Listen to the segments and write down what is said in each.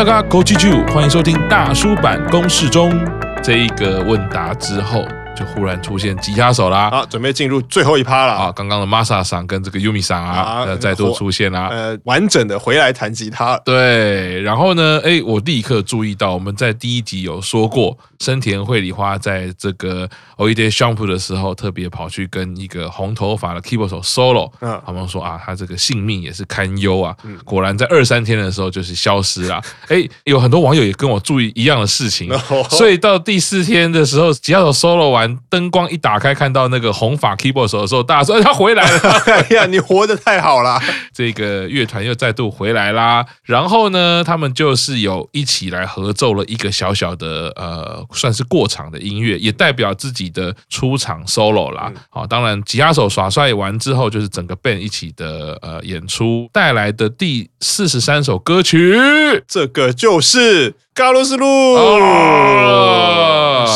OG 沙嘎 Go，欢迎收听大叔版公式中这一个问答之后。就忽然出现吉他手啦，好，准备进入最后一趴了啊！刚刚的 Masa 桑跟这个 Yumi 桑啊，呃，再度出现啦，呃，完整的回来弹吉他。对，然后呢，哎，我立刻注意到，我们在第一集有说过，生田绘里花在这个 Oide Shampoo 的时候，特别跑去跟一个红头发的 keyboard 手 solo，嗯，他们说啊，他这个性命也是堪忧啊，果然在二三天的时候就是消失了。哎，有很多网友也跟我注意一样的事情，所以到第四天的时候，吉他手 solo 完。灯光一打开，看到那个红发 keyboard 手的时候，大家说：“哎，他回来了！哎 呀，你活得太好了！” 这个乐团又再度回来啦。然后呢，他们就是有一起来合奏了一个小小的呃，算是过场的音乐，也代表自己的出场 solo 啦。好，当然吉他手耍帅完之后，就是整个 band 一起的呃演出带来的第四十三首歌曲，这个就是。卡洛斯路哦，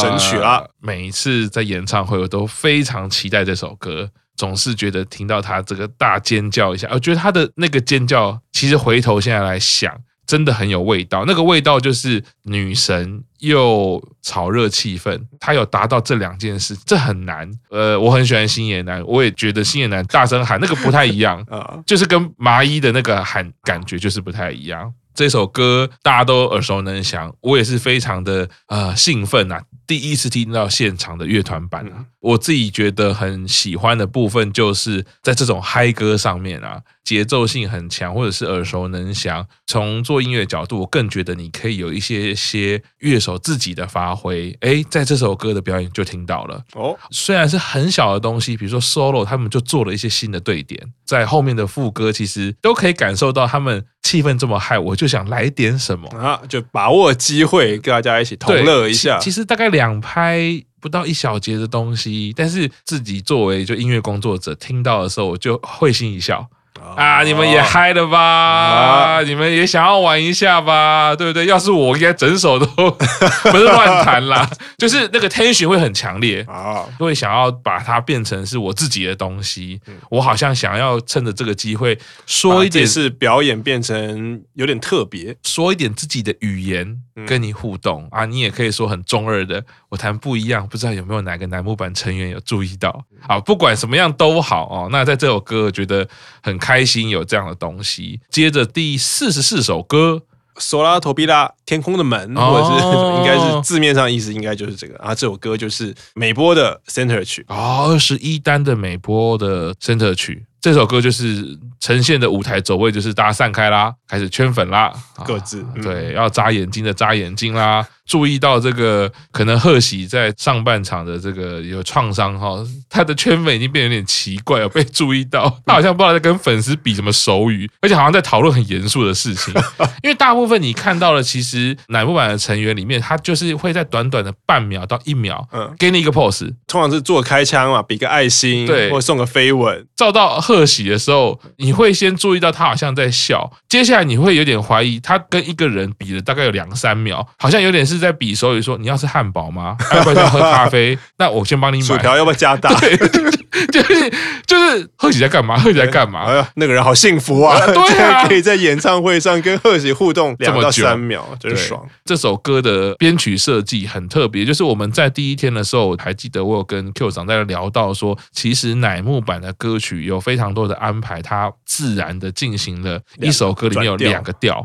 神曲啦！每一次在演唱会，我都非常期待这首歌，总是觉得听到他这个大尖叫一下，我觉得他的那个尖叫，其实回头现在来想，真的很有味道。那个味道就是女神又炒热气氛，他有达到这两件事，这很难。呃，我很喜欢星野男，我也觉得星野男大声喊那个不太一样 啊，就是跟麻衣的那个喊感觉就是不太一样。这首歌大家都耳熟能详，我也是非常的呃兴奋呐，第一次听到现场的乐团版啊，我自己觉得很喜欢的部分就是在这种嗨歌上面啊。节奏性很强，或者是耳熟能详。从做音乐的角度，我更觉得你可以有一些些乐手自己的发挥。哎，在这首歌的表演就听到了哦。虽然是很小的东西，比如说 solo，他们就做了一些新的对点，在后面的副歌其实都可以感受到他们气氛这么嗨，我就想来点什么啊，就把握机会跟大家一起同乐一下。其实大概两拍不到一小节的东西，但是自己作为就音乐工作者听到的时候，我就会心一笑。啊！你们也嗨了吧？啊、你们也想要玩一下吧？对不对？要是我，应该整首都 不是乱弹啦，就是那个 tension 会很强烈啊，会想要把它变成是我自己的东西。我好像想要趁着这个机会说一点，是表演变成有点特别，说一点自己的语言跟你互动啊。你也可以说很中二的，我弹不一样，不知道有没有哪个乃木板成员有注意到？好，不管什么样都好哦。那在这首歌，我觉得很开。开心有这样的东西。接着第四十四首歌，索拉托比拉天空的门，或者是应该是字面上意思，应该就是这个啊。这首歌就是美波的 center 曲啊，二十一单的美波的 center 曲。这首歌就是呈现的舞台走位，就是大家散开啦，开始圈粉啦，各自对，要眨眼睛的眨眼睛啦。注意到这个，可能贺喜在上半场的这个有创伤哈，他的圈粉已经变得有点奇怪，有被注意到，他好像不知道在跟粉丝比什么手语，而且好像在讨论很严肃的事情。因为大部分你看到了，其实乃木坂的成员里面，他就是会在短短的半秒到一秒，嗯，给你一个 pose，通常是做开枪嘛，比个爱心，对，或送个飞吻。照到贺喜的时候，你会先注意到他好像在笑，接下来你会有点怀疑，他跟一个人比了大概有两三秒，好像有点是。在比手语说，你要吃汉堡吗？要不要喝咖啡？那我先帮你买。薯条要不要加大？对，就是就是贺喜在干嘛？贺喜在干嘛？哎呀，那个人好幸福啊！对啊，可以在演唱会上跟贺喜互动两到三秒，真爽。这首歌的编曲设计很特别，就是我们在第一天的时候，还记得我有跟 Q 长在聊到说，其实乃木坂的歌曲有非常多的安排，它自然的进行了一首歌里面有两个调。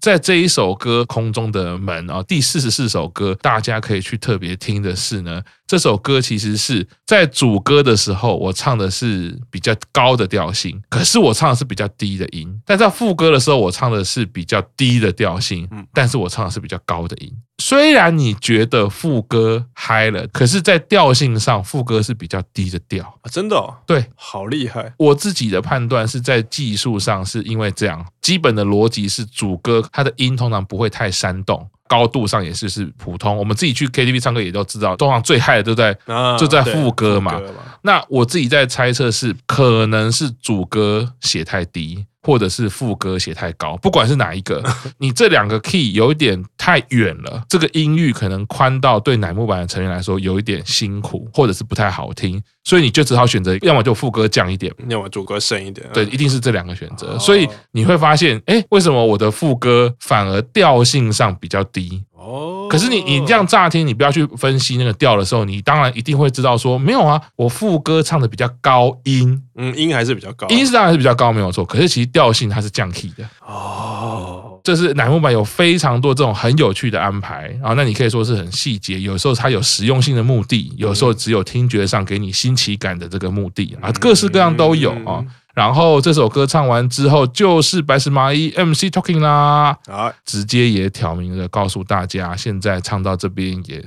在这一首歌《空中的门》啊，第四十四首歌，大家可以去特别听的是呢，这首歌其实是在主歌的时候，我唱的是比较高的调性，可是我唱的是比较低的音；但在副歌的时候，我唱的是比较低的调性，但是我唱的是比较高的音。虽然你觉得副歌嗨了，可是，在调性上，副歌是比较低的调啊，真的哦？对，好厉害。我自己的判断是在技术上，是因为这样，基本的逻辑是主歌它的音通常不会太煽动。高度上也是是普通，我们自己去 KTV 唱歌也都知道，通常最嗨的都在就在副歌嘛。那我自己在猜测是，可能是主歌写太低，或者是副歌写太高，不管是哪一个，你这两个 key 有一点太远了，这个音域可能宽到对乃木坂的成员来说有一点辛苦，或者是不太好听，所以你就只好选择，要么就副歌降一点，要么主歌升一点。对，一定是这两个选择。所以你会发现，哎，为什么我的副歌反而调性上比较低？哦，可是你你这样乍听，你不要去分析那个调的时候，你当然一定会知道说，没有啊，我副歌唱的比较高音，嗯，音还是比较高，音是当然是比较高，没有错。可是其实调性它是降 key 的。哦，这是乃木坂有非常多这种很有趣的安排啊，那你可以说是很细节，有时候它有实用性的目的，有时候只有听觉上给你新奇感的这个目的啊，各式各样都有啊。然后这首歌唱完之后，就是白石麻衣 MC Talking 啦，啊，直接也挑明了告诉大家，现在唱到这边也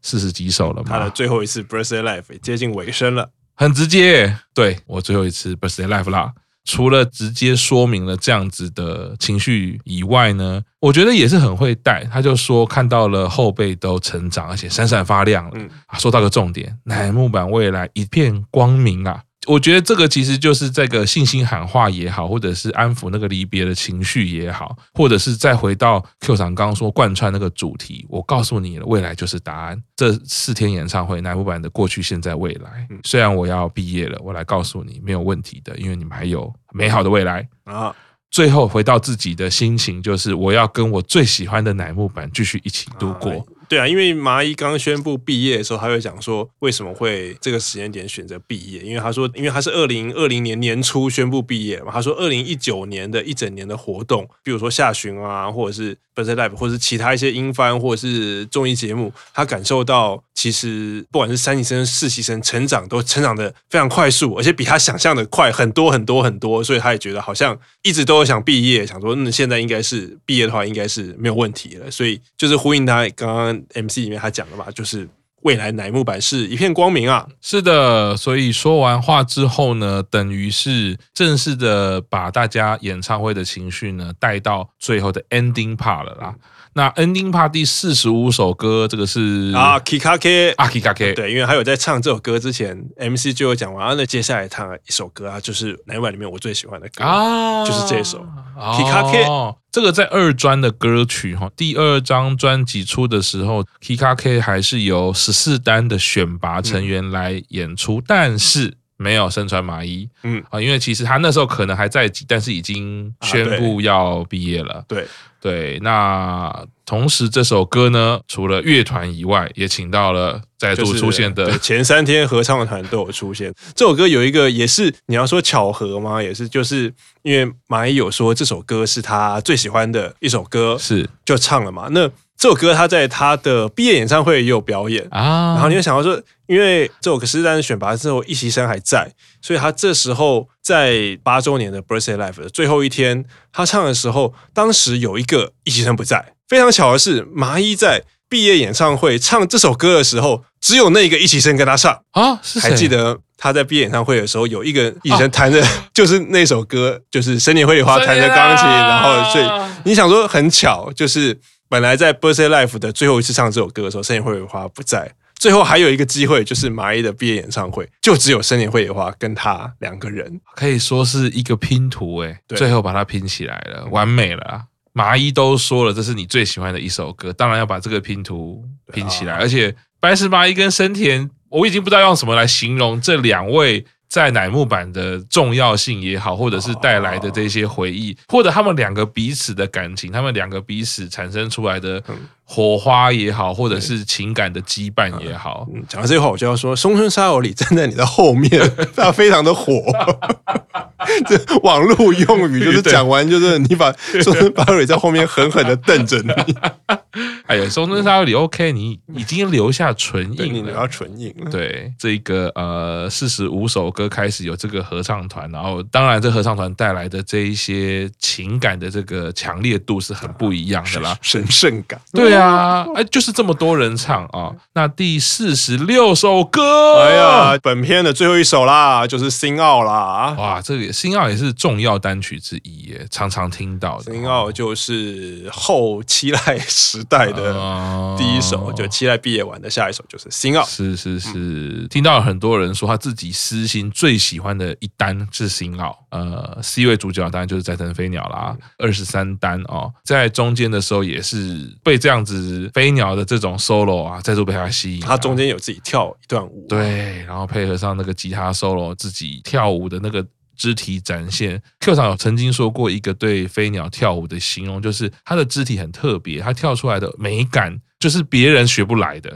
四十几首了嘛，他的最后一次 Birthday Live 接近尾声了，很直接，对，我最后一次 Birthday Live 啦。除了直接说明了这样子的情绪以外呢，我觉得也是很会带。他就说看到了后辈都成长，而且闪闪发亮了。嗯，说到个重点，乃木坂未来一片光明啊。我觉得这个其实就是这个信心喊话也好，或者是安抚那个离别的情绪也好，或者是再回到 Q 长刚刚说贯穿那个主题，我告诉你了，未来就是答案。这四天演唱会，乃木坂的过去、现在、未来。虽然我要毕业了，我来告诉你没有问题的，因为你们还有美好的未来啊。最后回到自己的心情，就是我要跟我最喜欢的乃木坂继续一起度过。对啊，因为麻衣刚宣布毕业的时候，他会讲说为什么会这个时间点选择毕业，因为他说，因为他是二零二零年年初宣布毕业嘛，他说二零一九年的一整年的活动，比如说下旬啊，或者是或者是其他一些音番或者是综艺节目，他感受到其实不管是三级生、四期生成长都成长的非常快速，而且比他想象的快很多很多很多，所以他也觉得好像一直都有想毕业，想说嗯，现在应该是毕业的话应该是没有问题了，所以就是呼应他刚刚。MC 里面他讲的嘛，就是未来乃木坂是一片光明啊。是的，所以说完话之后呢，等于是正式的把大家演唱会的情绪呢带到最后的 ending part 了啦。那 ending part 第四十五首歌，这个是啊，Kikake 啊，Kikake，对，因为还有在唱这首歌之前，MC 就有讲完，那接下来唱一首歌啊，就是乃木坂里面我最喜欢的歌啊，就是这首 Kikake。这个在二专的歌曲哈，第二张专辑出的时候，Kika K 还是由十四单的选拔成员来演出，但是没有身穿麻衣，嗯啊，因为其实他那时候可能还在籍，但是已经宣布要毕业了，对。对，那同时这首歌呢，除了乐团以外，也请到了再度出现的前三天合唱团都有出现。这首歌有一个也是你要说巧合吗？也是就是因为麻衣有说这首歌是他最喜欢的一首歌，是就唱了嘛。那这首歌他在他的毕业演唱会也有表演啊。然后你会想到说，因为这首歌是在选拔之后，一席生还在，所以他这时候。在八周年的 Birthday Live 的最后一天，他唱的时候，当时有一个一席生不在。非常巧的是，麻衣在毕业演唱会唱这首歌的时候，只有那个一席生跟他唱啊。是？还记得他在毕业演唱会的时候，有一个一期生弹的，就是那首歌，就是生年会里花弹的钢琴。然后，所以你想说很巧，就是本来在 Birthday Life 的最后一次唱这首歌的时候，生年会里花不在。最后还有一个机会，就是麻衣的毕业演唱会，就只有生年会野花跟他两个人，可以说是一个拼图哎，最后把它拼起来了，完美了啊。麻衣都说了，这是你最喜欢的一首歌，当然要把这个拼图拼起来。而且白石麻衣跟生田，我已经不知道用什么来形容这两位。在乃木坂的重要性也好，或者是带来的这些回忆，或者他们两个彼此的感情，他们两个彼此产生出来的火花也好，或者是情感的羁绊也好。嗯，讲到这句话，我就要说，松村沙友里站在你的后面，他非常的火。这网络用语就是讲完，就是你把松村沙友里在后面狠狠的瞪着你。哎呀，松村沙友里 OK，你已经留下唇印了，你留下唇印了。对，这个呃四十五首歌开始有这个合唱团，然后当然这合唱团带来的这一些情感的这个强烈度是很不一样的啦，神圣感。对啊，哎，就是这么多人唱啊。那第四十六首歌，哎呀，本片的最后一首啦，就是《新奥》啦。哇，这个《新奥》也是重要单曲之一耶，常常听到的。《新奥》就是后期赖时代的。第一首，就期待毕业完的下一首就是《新奥》。是是是，听到很多人说他自己私心最喜欢的一单是《新奥》。呃，C 位主角当然就是斋藤飞鸟啦，二十三单哦，在中间的时候也是被这样子飞鸟的这种 solo 啊，再度被他吸引。他中间有自己跳一段舞，对，然后配合上那个吉他 solo，自己跳舞的那个。肢体展现，Q 场有曾经说过一个对飞鸟跳舞的形容，就是他的肢体很特别，他跳出来的美感。就是别人学不来的，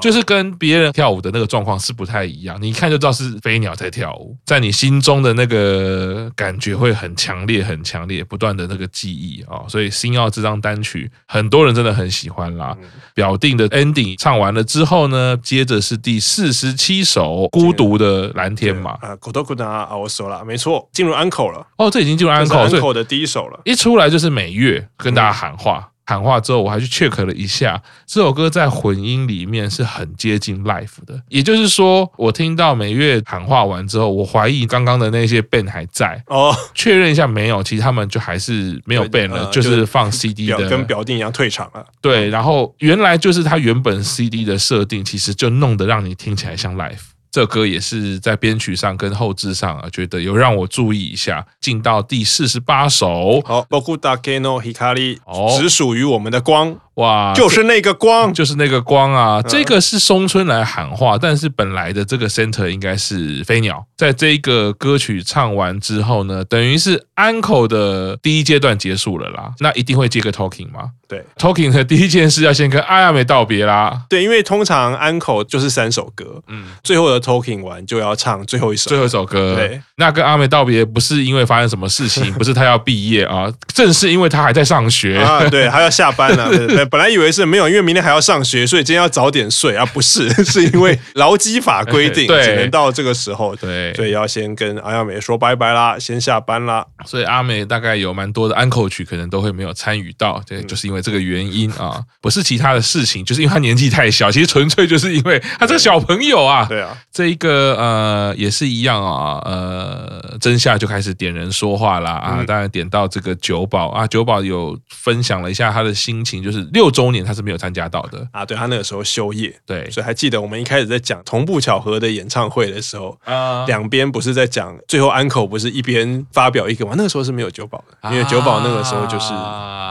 就是跟别人跳舞的那个状况是不太一样。你一看就知道是飞鸟在跳舞，在你心中的那个感觉会很强烈，很强烈，不断的那个记忆啊。所以《星耀》这张单曲，很多人真的很喜欢啦。表定的 ending 唱完了之后呢，接着是第四十七首《孤独的蓝天》嘛。啊，孤独的啊，我说了，没错，进入安口了。哦，这已经进入安口，安口的第一首了。一出来就是美月跟大家喊话。喊话之后，我还去 check 了一下，这首歌在混音里面是很接近 live 的。也就是说，我听到美月喊话完之后，我怀疑刚刚的那些 band 还在哦，确认一下没有，其实他们就还是没有 band 了，就是放 CD 的，跟表弟一样退场了。对，然后原来就是他原本 CD 的设定，其实就弄得让你听起来像 live。这歌也是在编曲上跟后制上啊，觉得有让我注意一下。进到第四十八首，好，仆だけの光，只属于我们的光。 哇，就是那个光，就是那个光啊！这个是松村来喊话，但是本来的这个 center 应该是飞鸟。在这个歌曲唱完之后呢，等于是 encore 的第一阶段结束了啦。那一定会接个 talking 吗？对，talking 的第一件事要先跟阿亚美道别啦。对，因为通常 encore 就是三首歌，嗯，最后的 talking 完就要唱最后一首，最后一首歌。对，那跟阿美道别不是因为发生什么事情，不是他要毕业啊，正是因为他还在上学啊，对，还要下班了，对对对。本来以为是没有，因为明天还要上学，所以今天要早点睡啊。不是，是因为 劳基法规定，只能到这个时候。对，所以要先跟阿亚美说拜拜啦，先下班啦。所以阿美大概有蛮多的安可曲，可能都会没有参与到。对，就是因为这个原因啊，不是其他的事情，就是因为他年纪太小。其实纯粹就是因为他这个小朋友啊。对啊，这一个呃也是一样啊。呃，真夏就开始点人说话啦啊，当然点到这个酒保啊，酒保有分享了一下他的心情，就是。六周年他是没有参加到的。啊，对，他那个时候休业，对，所以还记得我们一开始在讲同步巧合的演唱会的时候，啊，两边不是在讲最后安口不是一边发表一个吗？那个时候是没有九保的，因为九保那个时候就是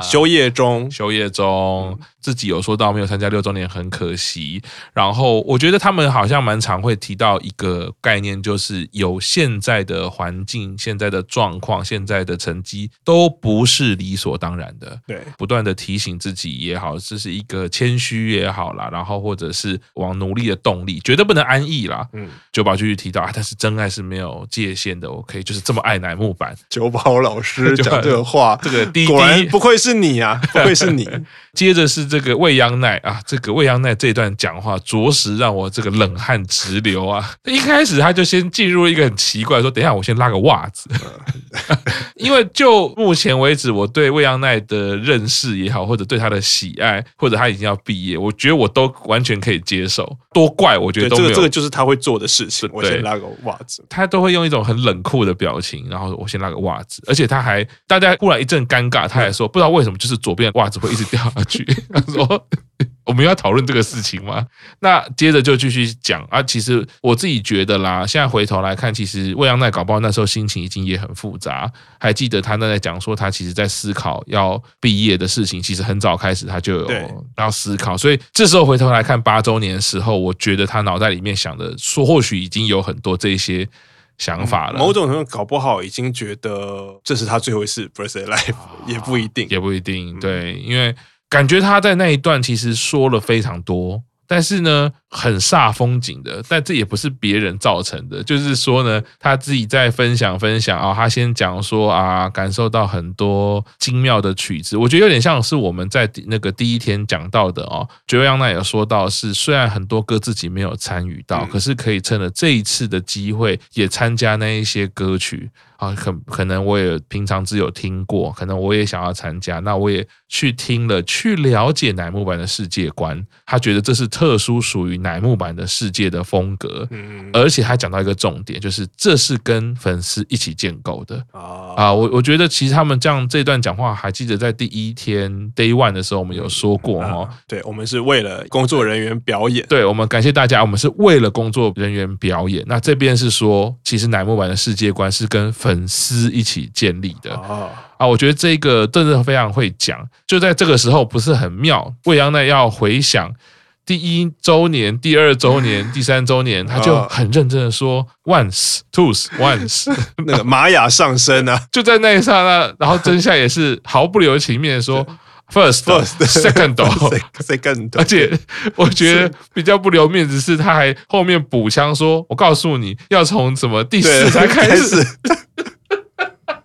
休业中，休业中。自己有说到没有参加六周年很可惜，然后我觉得他们好像蛮常会提到一个概念，就是有现在的环境、现在的状况、现在的成绩都不是理所当然的。对，不断的提醒自己也好，这是一个谦虚也好啦，然后或者是往努力的动力，绝对不能安逸啦。嗯，久保继续提到啊，但是真爱是没有界限的，，OK，就是这么爱乃木坂。久保老师 讲这个话，这个滴滴果然不愧是你啊，不愧是你。接着是这个未央奈啊，这个未央奈这段讲话，着实让我这个冷汗直流啊！一开始他就先进入一个很奇怪，说：“等一下，我先拉个袜子。”因为就目前为止，我对未央奈的认识也好，或者对他的喜爱，或者他已经要毕业，我觉得我都完全可以接受。多怪，我觉得都没有。这个这个就是他会做的事情。我先拉个袜子，他都会用一种很冷酷的表情，然后我先拉个袜子，而且他还大家忽然一阵尴尬，他还说不知道为什么，就是左边的袜子会一直掉下去。他说。我们要讨论这个事情吗？那接着就继续讲啊。其实我自己觉得啦，现在回头来看，其实未央奈搞不好那时候心情已经也很复杂。还记得他那在讲说，他其实在思考要毕业的事情，其实很早开始他就有要思考。所以这时候回头来看八周年的时候，我觉得他脑袋里面想的，说或许已经有很多这些想法了。某种程度搞不好已经觉得这是他最后一次 birthday life，也不一定，也不一定。对，因为。感觉他在那一段其实说了非常多，但是呢，很煞风景的。但这也不是别人造成的，就是说呢，他自己在分享分享啊、哦，他先讲说啊，感受到很多精妙的曲子，我觉得有点像是我们在那个第一天讲到的哦。杰瑞央娜有说到是，虽然很多歌自己没有参与到，可是可以趁着这一次的机会也参加那一些歌曲。啊，可可能我也平常只有听过，可能我也想要参加，那我也去听了，去了解乃木坂的世界观。他觉得这是特殊属于于乃木坂的世界的风格，嗯，而且还讲到一个重点，就是这是跟粉丝一起建构的啊啊！我我觉得其实他们这样这段讲话，还记得在第一天 Day One 的时候，我们有说过哦，对，我们是为了工作人员表演，对，我们感谢大家，我们是为了工作人员表演。那这边是说，其实乃木坂的世界观是跟粉丝一起建立的啊啊！我觉得这个真的非常会讲，就在这个时候不是很妙，未央呢要回想。第一周年、第二周年、第三周年，他就很认真的说：“once, two's, once。”那个玛雅上升啊，就在那一刹那，然后真相也是毫不留情面的说：“first, second, second。”而且我觉得比较不留面子是，他还后面补枪说：“我告诉你要从什么第四才开始。”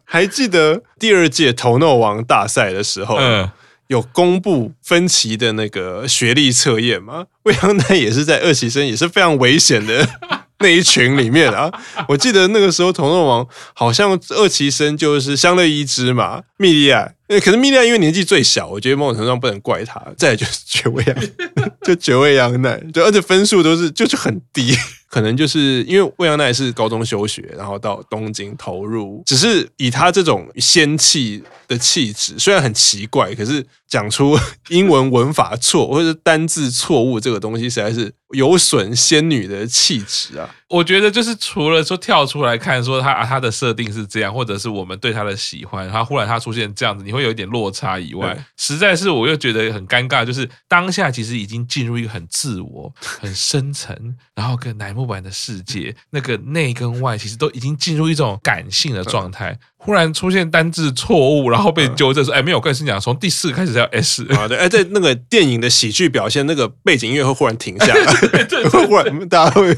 还记得第二届头脑王大赛的时候，嗯。有公布分歧的那个学历测验吗？未央奈也是在二期生也是非常危险的 那一群里面啊。我记得那个时候，同乐王好像二期生就是相乐一枝嘛，蜜莉亚。可是蜜莉亚因为年纪最小，我觉得某种程度上不能怪他。再来就是绝味羊，就绝味羊奈，就而且分数都是就是很低。可能就是因为未央奈是高中休学，然后到东京投入，只是以他这种仙气的气质，虽然很奇怪，可是讲出 英文文法错或者是单字错误这个东西，实在是有损仙女的气质啊。我觉得就是除了说跳出来看说他啊他的设定是这样，或者是我们对他的喜欢，然后忽然他出现这样子，你会有一点落差以外，实在是我又觉得很尴尬，就是当下其实已经进入一个很自我、很深层，然后跟乃木坂的世界那个内跟外其实都已经进入一种感性的状态，忽然出现单字错误，然后被纠正说：“哎，没有，我跟你讲，从第四个开始要 S 啊，对，哎，在那个电影的喜剧表现，那个背景音乐会忽然停下来，对对，忽然大家会。”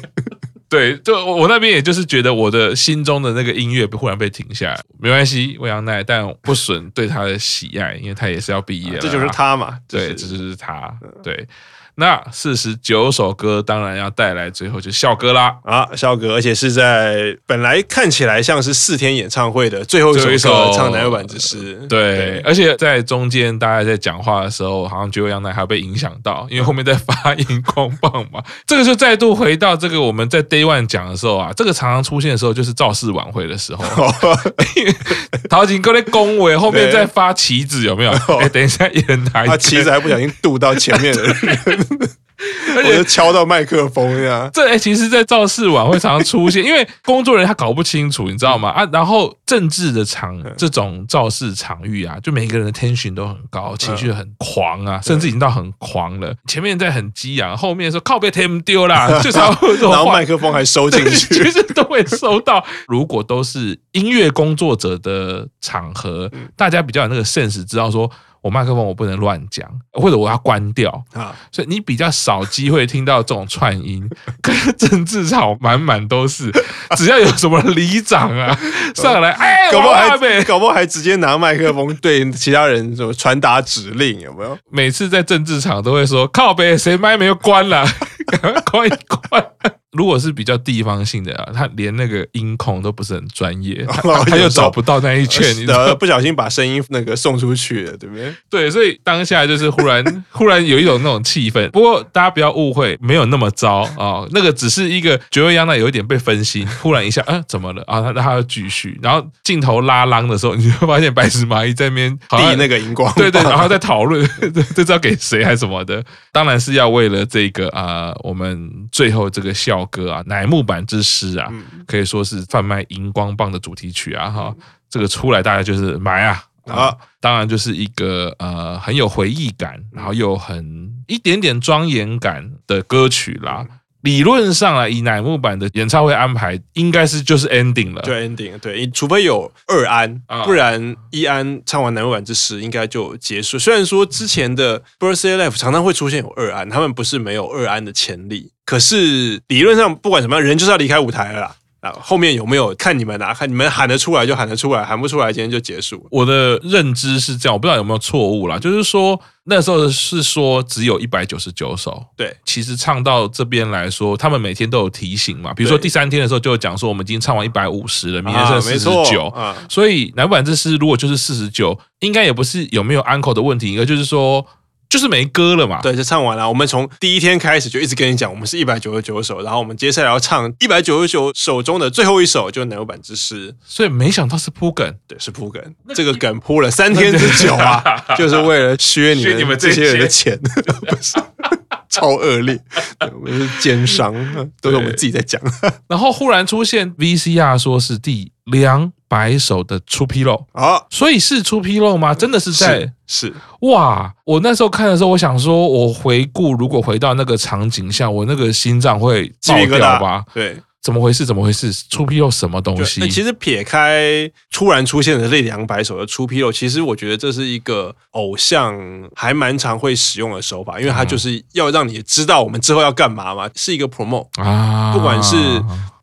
对，就我那边，也就是觉得我的心中的那个音乐忽然被停下来，没关系，未央奈，但不损对他的喜爱，因为他也是要毕业了，这就是他嘛，对，这就是他，对。那四十九首歌当然要带来，最后就是校歌啦。啊，校歌，而且是在本来看起来像是四天演唱会的最后一首歌唱乃木坂之诗，对，对，而且在中间大家在讲话的时候，好像觉得未央奈还被影响到，因为后面在发荧光棒嘛，这个就再度回到这个我们在 Day One 讲的时候啊，这个常常出现的时候就是造势晚会的时候，陶景哥在恭维，后面在发旗子有没有？哎，等一下，一人拿一个，旗子还不小心渡到前面的人。而且敲到麦克风呀！这哎，其实，在造势晚会常常出现，因为工作人员他搞不清楚，你知道吗？啊，然后政治的场这种造势场域啊，就每个人的 tension 都很高，情绪很狂啊，甚至已经到很狂了。前面在很激昂，后面说靠被 team 丢啦，就差不多。然后麦克风还收进去，其实都会收到。如果都是音乐工作者的场合，大家比较有那个 sense，知道说。我麦克风我不能乱讲，或者我要关掉啊，所以你比较少机会听到这种串音，跟政治场满满都是，只要有什么里长啊 上来，哎，搞不好还搞不好还直接拿麦克风对其他人什么传达指令，有没有？每次在政治场都会说靠北，谁麦没有关了，赶快关一关。如果是比较地方性的啊，他连那个音控都不是很专业，他，他又找不到那一圈，你 不小心把声音那个送出去了，对不对？对，所以当下就是忽然 忽然有一种那种气氛。不过大家不要误会，没有那么糟啊、哦，那个只是一个绝味央奈有一点被分心，忽然一下，啊，怎么了啊？他他要继续，然后镜头拉浪的时候，你就会发现白石麻衣在那边递那个荧光，对对，然后在讨论这知道给谁还是什么的，当然是要为了这个啊、呃，我们最后这个笑。歌啊，乃木坂之诗啊，可以说是贩卖荧光棒的主题曲啊，哈，这个出来大家就是买啊，啊，当然就是一个呃很有回忆感，然后又很一点点庄严感的歌曲啦。理论上啊，以乃木坂的演唱会安排，应该是就是 ending 了。就，ending，对，除非有二安，不然一安唱完乃木坂之诗应该就结束。虽然说之前的 Birthday Life 常常会出现有二安，他们不是没有二安的潜力，可是理论上不管怎么样，人就是要离开舞台了啦。后面有没有看你们啊？看你们喊得出来就喊得出来，喊不出来今天就结束。我的认知是这样，我不知道有没有错误啦。就是说那时候是说只有一百九十九首，对。其实唱到这边来说，他们每天都有提醒嘛。比如说第三天的时候就讲说，我们已经唱完一百五十了，明天剩四十九。啊，所以乃木坂之诗如果就是四十九，应该也不是有没有 uncle 的问题，应该就是说。就是没歌了嘛。对，就唱完了。我们从第一天开始就一直跟你讲，我们是一百九十九首，然后我们接下来要唱一百九十九首中的最后一首，就是奶油版之诗。所以没想到是铺梗，对，是铺梗。这个梗铺了三天之久啊，就是为了削你们你们这些人的钱，不是。超恶劣，我们是奸商，都是我们自己在讲。然后忽然出现 VCR，说是第两百首的出纰漏啊，所以是出纰漏吗？真的是在是，是哇！我那时候看的时候，我想说，我回顾，如果回到那个场景下，我那个心脏会爆掉吧？对。怎么回事？怎么回事？出纰漏什么东西？那其实撇开突然出现的这两百首的出纰漏，其实我觉得这是一个偶像还蛮常会使用的手法，因为他就是要让你知道我们之后要干嘛嘛，是一个 promote 啊。不管是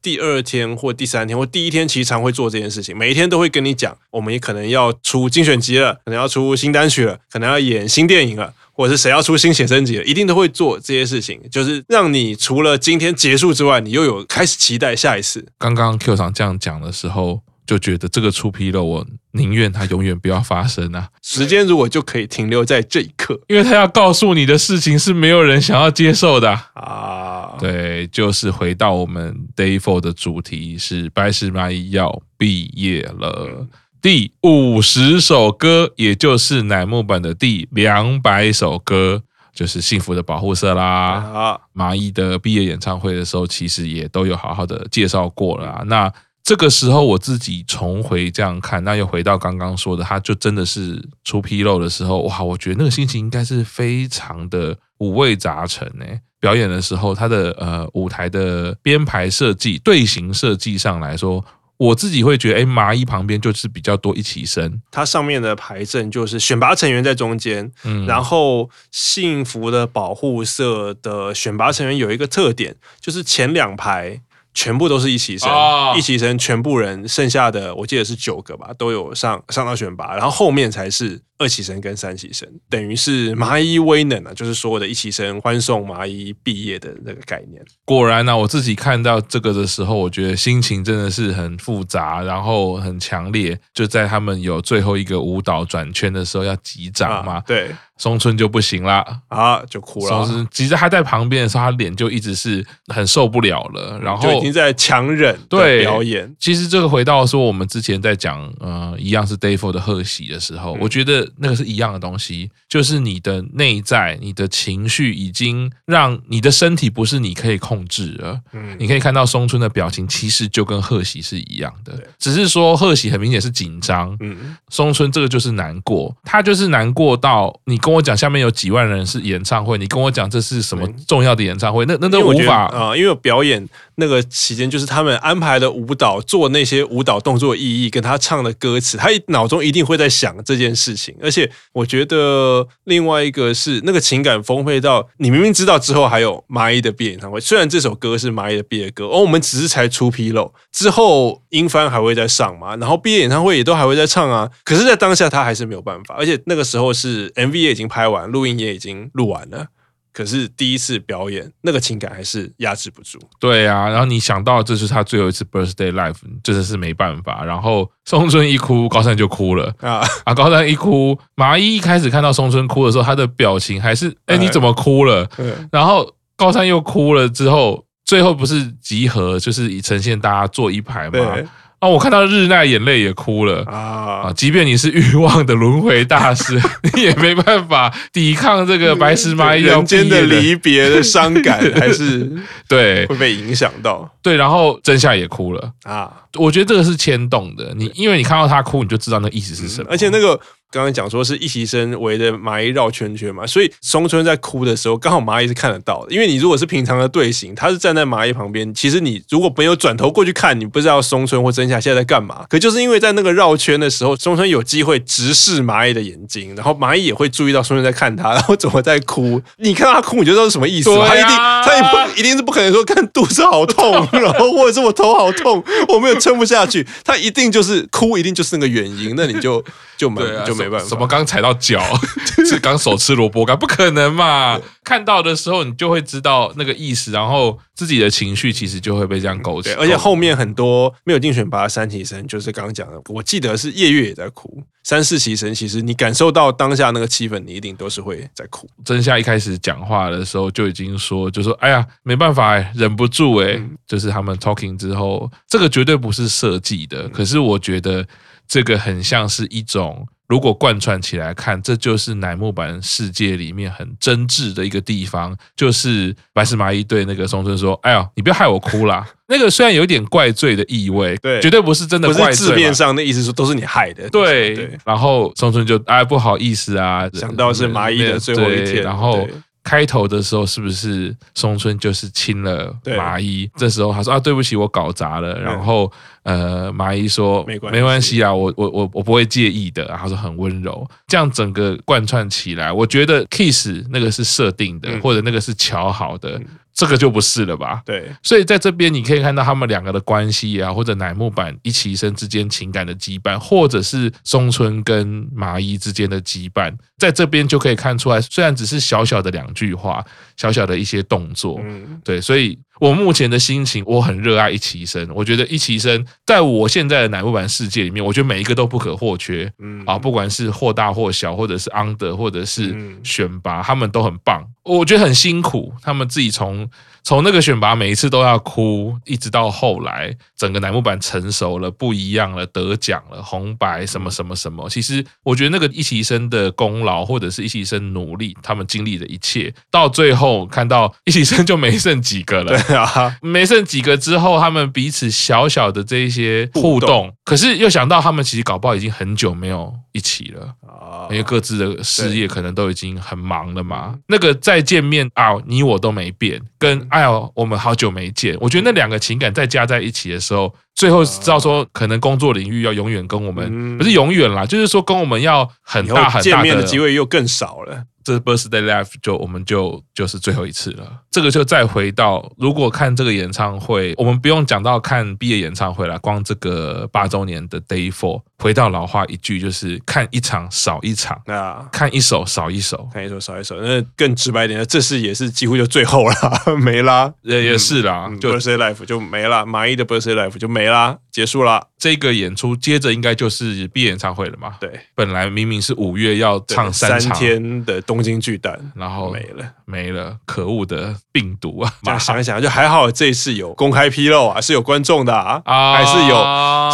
第二天或第三天或第一天，其实常会做这件事情，每一天都会跟你讲，我们也可能要出精选集了，可能要出新单曲了，可能要演新电影了。或者是谁要出新写真集，一定都会做这些事情，就是让你除了今天结束之外，你又有开始期待下一次。刚刚 Q 厂这样讲的时候，就觉得这个出纰漏，我宁愿它永远不要发生啊！时间如果就可以停留在这一刻，因为他要告诉你的事情是没有人想要接受的啊。对，就是回到我们 Day Four 的主题是白石麻衣要毕业了。第五十首歌，也就是乃木坂的第两百首歌，就是《幸福的保护色》啦。麻衣的毕业演唱会的时候，其实也都有好好的介绍过了。那这个时候我自己重回这样看，那又回到刚刚说的，他就真的是出纰漏的时候，哇！我觉得那个心情应该是非常的五味杂陈呢。表演的时候，他的呃舞台的编排设计、队形设计上来说。我自己会觉得，哎，麻衣旁边就是比较多一起生，它上面的牌阵就是选拔成员在中间，嗯，然后幸福的保护色的选拔成员有一个特点，就是前两排。全部都是一起生，哦、一起生全部人，剩下的我记得是九个吧，都有上上到选拔，然后后面才是二期生跟三期生，等于是麻衣威能啊，就是所有的一期生欢送麻衣毕业的那个概念。果然呢、啊，我自己看到这个的时候，我觉得心情真的是很复杂，然后很强烈。就在他们有最后一个舞蹈转圈的时候要击掌嘛，啊、对。松村就不行啦啊，就哭了。松村其实他在旁边的时候，他脸就一直是很受不了了，然后就已经在强忍对表演。其实这个回到说，我们之前在讲，呃，一样是 Day Four 的贺喜的时候，嗯、我觉得那个是一样的东西，就是你的内在、你的情绪已经让你的身体不是你可以控制了。嗯，你可以看到松村的表情，其实就跟贺喜是一样的，对只是说贺喜很明显是紧张，嗯，松村这个就是难过，他就是难过到你跟。我讲，下面有几万人是演唱会，你跟我讲这是什么重要的演唱会？那那都无法啊，因为表演那个期间，就是他们安排的舞蹈，做那些舞蹈动作意义，跟他唱的歌词，他脑中一定会在想这件事情。而且我觉得另外一个是那个情感丰沛到，你明明知道之后还有蚂蚁的毕业演唱会，虽然这首歌是蚂蚁的毕业歌，而我们只是才出纰漏，之后英翻还会再上嘛，然后毕业演唱会也都还会再唱啊。可是，在当下他还是没有办法，而且那个时候是 MV 也已经拍完，录音也已经录完了，可是第一次表演那个情感还是压制不住。对啊，然后你想到这是他最后一次 birthday life，真的是没办法。然后松村一哭，高山就哭了啊啊！高山一哭，麻衣一开始看到松村哭的时候，他的表情还是哎你怎么哭了？然后高山又哭了之后，最后不是集合，就是以呈现大家坐一排嘛。啊！我看到日奈眼泪也哭了啊！即便你是欲望的轮回大师，你也没办法抵抗这个白石麻衣人间的离别的伤感，还是对会被影响到。对，然后真夏也哭了啊！我觉得这个是牵动的，你因为你看到他哭，你就知道那意思是什么，而且那个。刚刚讲说是一席生围着蚂蚁绕圈圈嘛，所以松村在哭的时候，刚好蚂蚁是看得到的。因为你如果是平常的队形，他是站在蚂蚁旁边，其实你如果没有转头过去看，你不知道松村或真夏现在在干嘛。可就是因为在那个绕圈的时候，松村有机会直视蚂蚁的眼睛，然后蚂蚁也会注意到松村在看他，然后怎么在哭。你看他哭，你就知道是什么意思。啊、他一定，他也不一定是不可能说看肚子好痛，然后或者是我头好痛，我没有撑不下去。他一定就是哭，一定就是那个原因。那你就就没、啊、就没办法。什么刚踩？到脚 是刚手吃萝卜干，不可能嘛？看到的时候，你就会知道那个意思，然后自己的情绪其实就会被这样勾起。而且后面很多没有竞选拔的三起身，就是刚刚讲的，我记得是叶月也在哭。三四期生，其实你感受到当下那个气氛，你一定都是会在哭。真夏一开始讲话的时候就已经说，就说：“哎呀，没办法哎，忍不住哎。嗯”就是他们 talking 之后，这个绝对不是设计的，可是我觉得这个很像是一种。如果贯穿起来看，这就是乃木坂世界里面很真挚的一个地方，就是白石麻衣对那个松村说：“哎呀，你不要害我哭啦。” 那个虽然有点怪罪的意味，对，绝对不是真的怪罪，不是字面上的意思，说都是你害的。对，对，然后松村就哎不好意思啊，想到是麻衣的最后一天，然后。开头的时候是不是松村就是亲了麻衣？这时候他说啊，对不起，我搞砸了。然后呃，麻衣说没关系，没关系啊，我我我我不会介意的。然后说很温柔，这样整个贯穿起来，我觉得 kiss 那个是设定的，或者那个是巧好的。这个就不是了吧？对，所以在这边你可以看到他们两个的关系啊，或者乃木坂一期生之间情感的羁绊，或者是松村跟麻衣之间的羁绊，在这边就可以看出来。虽然只是小小的两句话，小小的一些动作，嗯，对，所以。我目前的心情，我很热爱一期生。我觉得一期生在我现在的乃木板世界里面，我觉得每一个都不可或缺。嗯啊，不管是或大或小，或者是 under，或者是选拔，他们都很棒。我觉得很辛苦，他们自己从。从那个选拔每一次都要哭，一直到后来整个乃木坂成熟了，不一样了，得奖了，红白什么什么什么。其实我觉得那个一起生的功劳，或者是一起生努力，他们经历的一切，到最后看到一起生就没剩几个了。对啊，没剩几个之后，他们彼此小小的这一些互动，可是又想到他们其实搞不好已经很久没有一起了啊，因为各自的事业可能都已经很忙了嘛。那个再见面啊，你我都没变，跟。哎呦，我们好久没见，我觉得那两个情感再加在一起的时候，最后知道说，可能工作领域要永远跟我们，不是永远啦，就是说跟我们要很大很大的见面的机会又更少了。这 birthday live 就我们就就是最后一次了。这个就再回到，如果看这个演唱会，我们不用讲到看毕业演唱会了，光这个八周年的 day four，回到老话一句，就是看一场少一场啊，看一首少一首，看一首少一首。那更直白一点，这次也是几乎就最后了，没啦，也也是啦，嗯、就 birthday live 就没了，麻衣的 birthday live 就没啦，结束了。这个演出接着应该就是毕业演唱会了嘛？对，本来明明是五月要唱三场三天的东京巨蛋，然后没了，没了，可恶的病毒啊！这样想一想，就还好，这一次有公开披露啊，是有观众的啊，啊还是有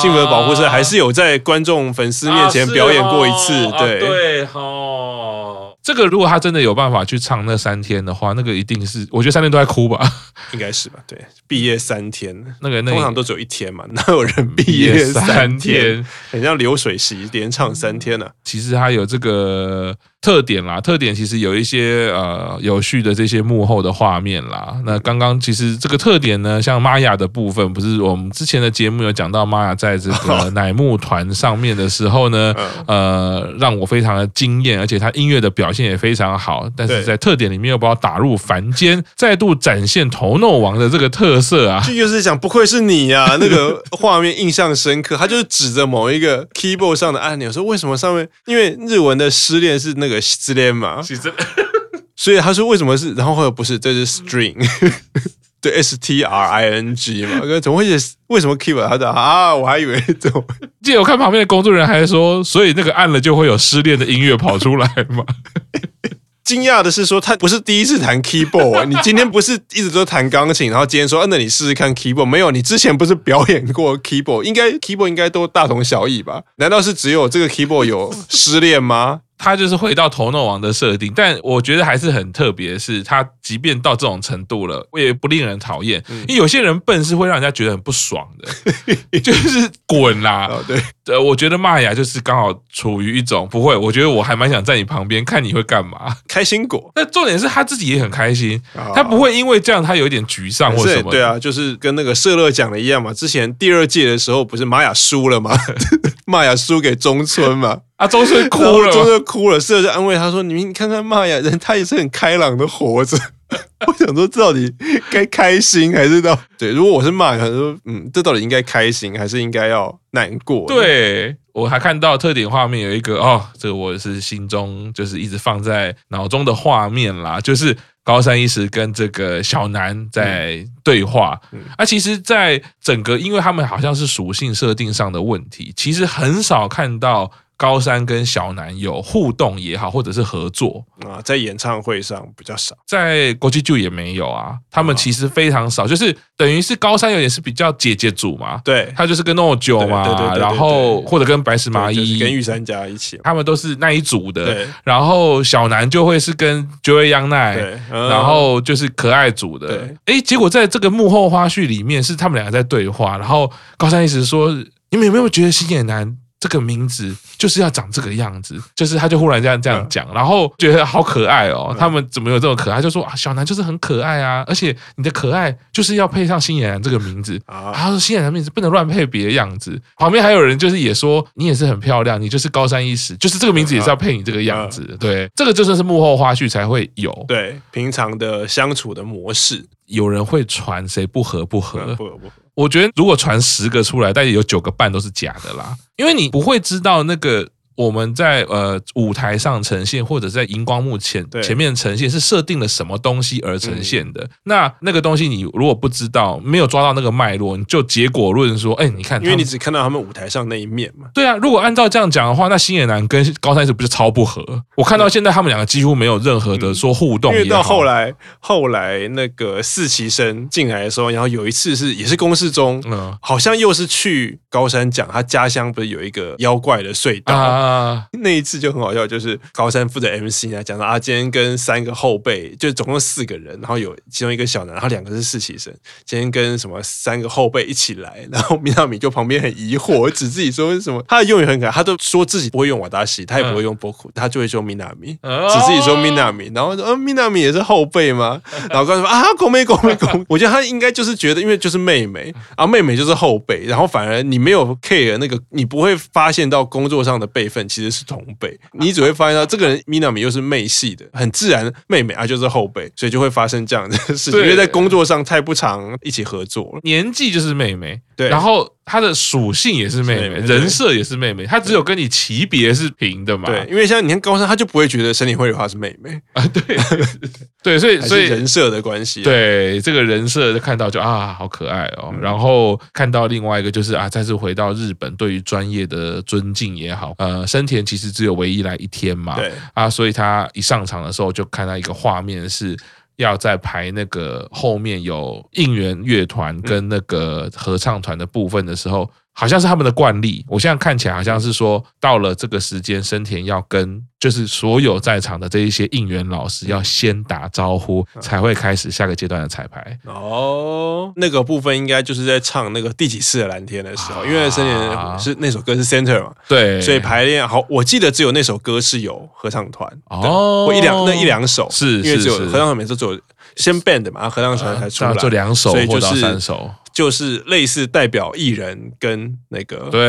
幸福的保护色，还是有在观众粉丝面前表演过一次，啊、对、啊、对哦。这个如果他真的有办法去唱那三天的话，那个一定是，我觉得三天都在哭吧，应该是吧？对，毕业三天，那个那通常都只有一天嘛，哪有人毕业三天？很像流水席连唱三天呢、啊。其实他有这个。特点啦，特点其实有一些呃有序的这些幕后的画面啦。那刚刚其实这个特点呢，像玛雅的部分，不是我们之前的节目有讲到玛雅在这个 乃木团上面的时候呢，呃，让我非常的惊艳，而且他音乐的表现也非常好。但是在特点里面又把我打入凡间，再度展现头诺王的这个特色啊！就是想不愧是你呀、啊，那个画面印象深刻。他就是指着某一个 keyboard 上的按钮说：“为什么上面？因为日文的失恋是那个。”失恋嘛，所以他说为什么是，然后不是，这是 string，对，S T R I N G 嘛，怎么会写？为什么 keyboard？他说啊，我还以为怎么？记得我看旁边的工作人员还说，所以那个按了就会有失恋的音乐跑出来嘛。惊讶的是说他不是第一次弹 keyboard，你今天不是一直都弹钢琴，然后今天说，啊、那你试试看 keyboard，没有，你之前不是表演过 keyboard？应该 keyboard 应该都大同小异吧？难道是只有这个 keyboard 有失恋吗？他就是回到头诺王的设定，但我觉得还是很特别，是他即便到这种程度了，我也不令人讨厌。因为有些人笨是会让人家觉得很不爽的，就是滚啦。对，呃，我觉得玛雅就是刚好处于一种不会，我觉得我还蛮想在你旁边看你会干嘛，开心果。但重点是他自己也很开心，他不会因为这样他有一点沮丧或什么。对啊，就是跟那个社乐讲的一样嘛。之前第二届的时候不是玛雅输了吗？玛雅输给中村嘛。啊，中村哭了，中村哭了，试着安慰他说：“你们看看玛雅人，他也是很开朗的活着。”我想说，这到底该开心还是到 对？如果我是玛雅，说嗯，这到底应该开心还是应该要难过？对，我还看到特点画面有一个哦，这个我是心中就是一直放在脑中的画面啦，就是。高山一时跟这个小南在对话。嗯嗯、啊，其实，在整个，因为他们好像是属性设定上的问题，其实很少看到。高山跟小南有互动也好，或者是合作啊，在演唱会上比较少，在国际剧也没有啊。他们其实非常少，啊、就是等于是高山有点是比较姐姐组嘛，对，他就是跟诺九嘛，对对对对对，然后或者跟白石麻衣、跟玉三家一起，他们都是那一组的。然后小南就会是跟 Joey Yang 奈、然后就是可爱组的。哎，结果在这个幕后花絮里面是他们两个在对话，然后高山一直说：“你们有没有觉得星野男？”这个名字就是要长这个样子，就是他就忽然这样这样讲，然后觉得好可爱哦。他们怎么有这么可爱？就说啊，小南就是很可爱啊，而且你的可爱就是要配上新野男这个名字啊。他说新野男名字不能乱配别的样子。旁边还有人就是也说你也是很漂亮，你就是高山一时，就是这个名字也是要配你这个样子。对，这个就算是幕后花絮才会有。对，平常的相处的模式，有人会传谁不合不合，不合不合。我觉得如果传十个出来，但也有九个半都是假的啦，因为你不会知道那个。我们在呃舞台上呈现，或者在荧光幕前前面呈现，是设定了什么东西而呈现的？嗯、那那个东西你如果不知道，没有抓到那个脉络，你就结果论说，哎，你看，因为你只看到他们舞台上那一面嘛。对啊，如果按照这样讲的话，那星野男跟高山是不是超不合？我看到现在他们两个几乎没有任何的说互动。因为到后来，后来那个四期生进来的时候，然后有一次是也是公示中，嗯，好像又是去高山讲他家乡不是有一个妖怪的隧道。啊啊，那一次就很好笑，就是高山负责 MC 呢，讲到啊，今天跟三个后辈，就总共四个人，然后有其中一个小男，然后两个是实习生，今天跟什么三个后辈一起来，然后米娜米就旁边很疑惑，指自己说为什么，他的用语很可爱，他都说自己不会用瓦达西，他也不会用波库，他就会说米娜米，指自己说米娜米，然后说呃米娜米也是后辈吗？然后高山说啊，狗妹狗妹狗妹，我觉得他应该就是觉得，因为就是妹妹，然后妹妹就是后辈，然后反而你没有 care 那个，你不会发现到工作上的辈分其实。是同辈，你只会发现到这个人米娜米又是妹系的，很自然，妹妹啊就是后辈，所以就会发生这样的事情。因为在工作上太不常一起合作了，年纪就是妹妹，对，然后。他的属性也是妹妹，妹妹人设也是妹妹，她只有跟你级别是平的嘛？对，因为像你看高山，他就不会觉得神田绘梨花是妹妹 啊。对，对，所以所以人设的关系，对这个人设就看到就啊，好可爱哦。嗯、然后看到另外一个就是啊，再次回到日本，对于专业的尊敬也好，呃，生田其实只有唯一来一天嘛，对啊，所以他一上场的时候就看到一个画面是。要在排那个后面有应援乐团跟那个合唱团的部分的时候。好像是他们的惯例，我现在看起来好像是说，到了这个时间，生田要跟就是所有在场的这一些应援老师要先打招呼，才会开始下个阶段的彩排。哦，那个部分应该就是在唱那个第几次的蓝天的时候，因为生田是那首歌是 center 嘛，对，所以排练好，我记得只有那首歌是有合唱团哦，或一两那一两首是，因为只有合唱团每次做先 band 嘛，合唱团才出来，就两首或者三首。就是类似代表艺人跟那个对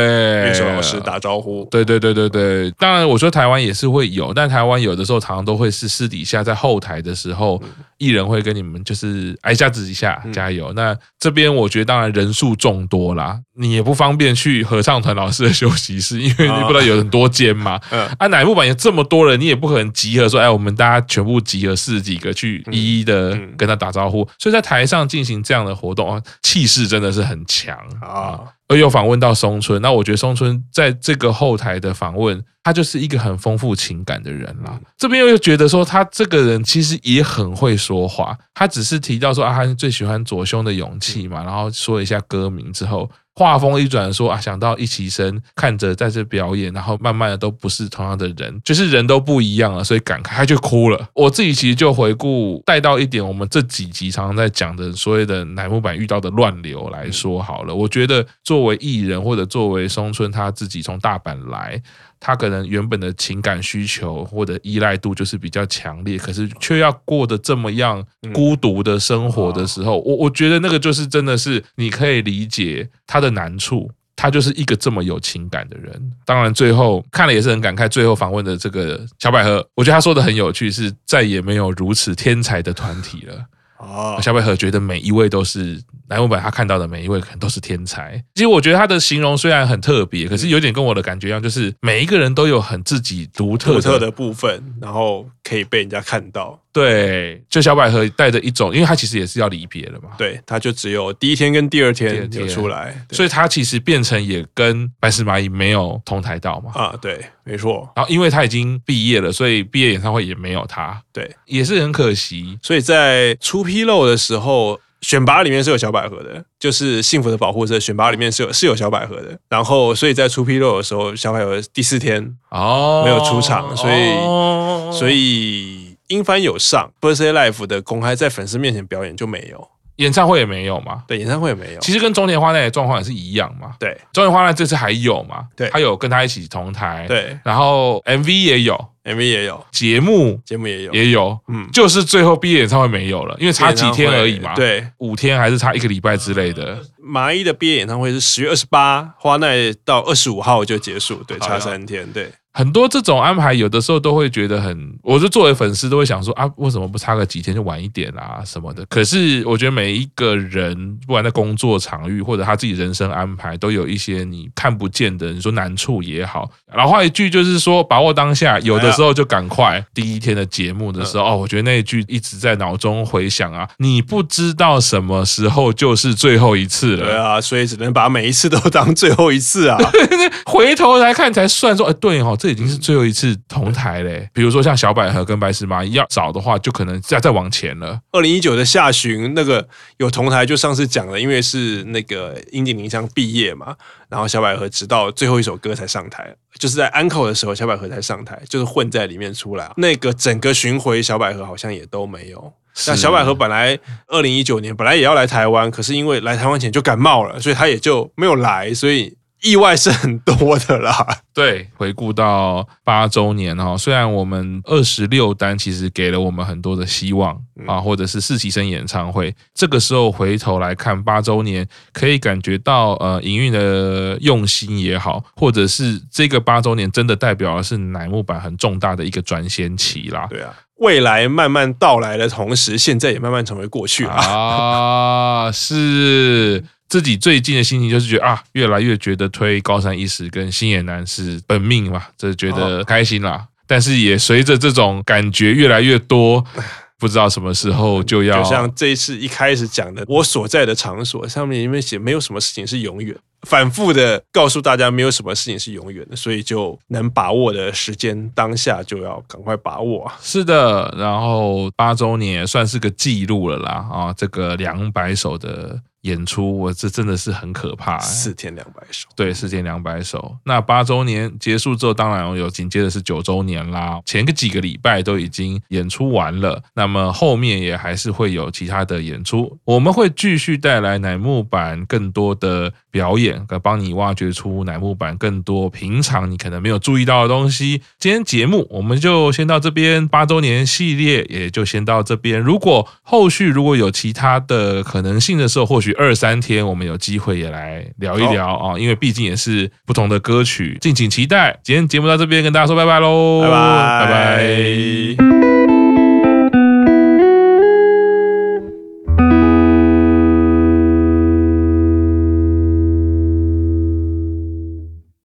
乐手老师打招呼，对对对对对。当然，我说台湾也是会有，但台湾有的时候常常都会是私底下在后台的时候，艺人会跟你们就是挨下子一下加油。那这边我觉得当然人数众多啦，你也不方便去合唱团老师的休息室，因为你不知道有很多间嘛。啊，乃木坂有这么多人，你也不可能集合说，哎，我们大家全部集合四十几个去一一的跟他打招呼。所以在台上进行这样的活动啊，气势。是真的是很强啊！而又访问到松村，那我觉得松村在这个后台的访问，他就是一个很丰富情感的人啦。这边又觉得说，他这个人其实也很会说话。他只是提到说啊，他最喜欢左胸的勇气嘛，然后说一下歌名之后。话锋一转，说啊，想到一起生看着在这表演，然后慢慢的都不是同样的人，就是人都不一样了，所以感慨，他就哭了。我自己其实就回顾带到一点，我们这几集常常在讲的所谓的乃木坂遇到的乱流来说好了。我觉得作为艺人或者作为松村他自己从大阪来。他可能原本的情感需求或者依赖度就是比较强烈，可是却要过得这么样孤独的生活的时候，我我觉得那个就是真的是你可以理解他的难处，他就是一个这么有情感的人。当然最后看了也是很感慨，最后访问的这个小百合，我觉得他说的很有趣，是再也没有如此天才的团体了。哦，小百合觉得每一位都是莱文本，他看到的每一位可能都是天才。其实我觉得他的形容虽然很特别，可是有点跟我的感觉一样，就是每一个人都有很自己独特，独特的部分，然后可以被人家看到。对，就小百合带着一种，因为他其实也是要离别了嘛。对，他就只有第一天跟第二天就出来，所以他其实变成也跟白石麻衣没有同台到嘛。啊，对，没错。然后因为他已经毕业了，所以毕业演唱会也没有他。对，也是很可惜。所以在出纰漏的时候。选拔里面是有小百合的，就是幸福的保护色。选拔里面是有是有小百合的，然后所以在出纰漏的时候，小百合第四天哦没有出场，所以、哦、所以英翻有上 Birthday Live 的公开在粉丝面前表演就没有。演唱会也没有嘛？对，演唱会也没有。其实跟中田花奈的状况也是一样嘛。对，中田花奈这次还有嘛？对，他有跟他一起同台。对，然后 MV 也有，MV 也有，节目节目也有，也有。嗯，就是最后毕业演唱会没有了，因为差几天而已嘛。对，五天还是差一个礼拜之类的。麻衣的毕业演唱会是十月二十八，花奈到二十五号就结束，对，差三天，对。很多这种安排，有的时候都会觉得很，我就作为粉丝都会想说啊，为什么不差个几天就晚一点啊什么的？可是我觉得每一个人，不管在工作场域或者他自己人生安排，都有一些你看不见的，你说难处也好。老话一句就是说，把握当下，有的时候就赶快。第一天的节目的时候，哦，我觉得那一句一直在脑中回响啊，你不知道什么时候就是最后一次了。对啊，所以只能把每一次都当最后一次啊。回头来看才算说，哎，对哦。这已经是最后一次同台嘞。比如说像小百合跟白石麻衣要找的话，就可能再再往前了。二零一九的下旬，那个有同台，就上次讲了，因为是那个樱井绫香毕业嘛，然后小百合直到最后一首歌才上台，就是在安可的时候，小百合才上台，就是混在里面出来。那个整个巡回，小百合好像也都没有。那小百合本来二零一九年本来也要来台湾，可是因为来台湾前就感冒了，所以他也就没有来，所以。意外是很多的啦，对，回顾到八周年哈，虽然我们二十六单其实给了我们很多的希望啊，或者是实习生演唱会，这个时候回头来看八周年，可以感觉到呃营运的用心也好，或者是这个八周年真的代表的是乃木坂很重大的一个转型期啦。对啊，未来慢慢到来的同时，现在也慢慢成为过去了啊，是。自己最近的心情就是觉得啊，越来越觉得推高山一实跟星野男是本命嘛，这觉得开心啦。但是也随着这种感觉越来越多，不知道什么时候就要。就像这一次一开始讲的，我所在的场所上面因为写没有什么事情是永远，反复的告诉大家没有什么事情是永远的，所以就能把握的时间当下就要赶快把握啊。是的，然后八周年也算是个记录了啦啊，这个两百首的。演出，我这真的是很可怕，欸。四天两百首，对，四天两百首。那八周年结束之后，当然有紧接着是九周年啦。前个几个礼拜都已经演出完了，那么后面也还是会有其他的演出。我们会继续带来乃木坂更多的表演，来帮你挖掘出乃木坂更多平常你可能没有注意到的东西。今天节目我们就先到这边，八周年系列也就先到这边。如果后续如果有其他的可能性的时候，或许。二三天，我们有机会也来聊一聊啊，因为毕竟也是不同的歌曲，敬请期待。今天节目到这边，跟大家说拜拜喽，拜拜拜拜。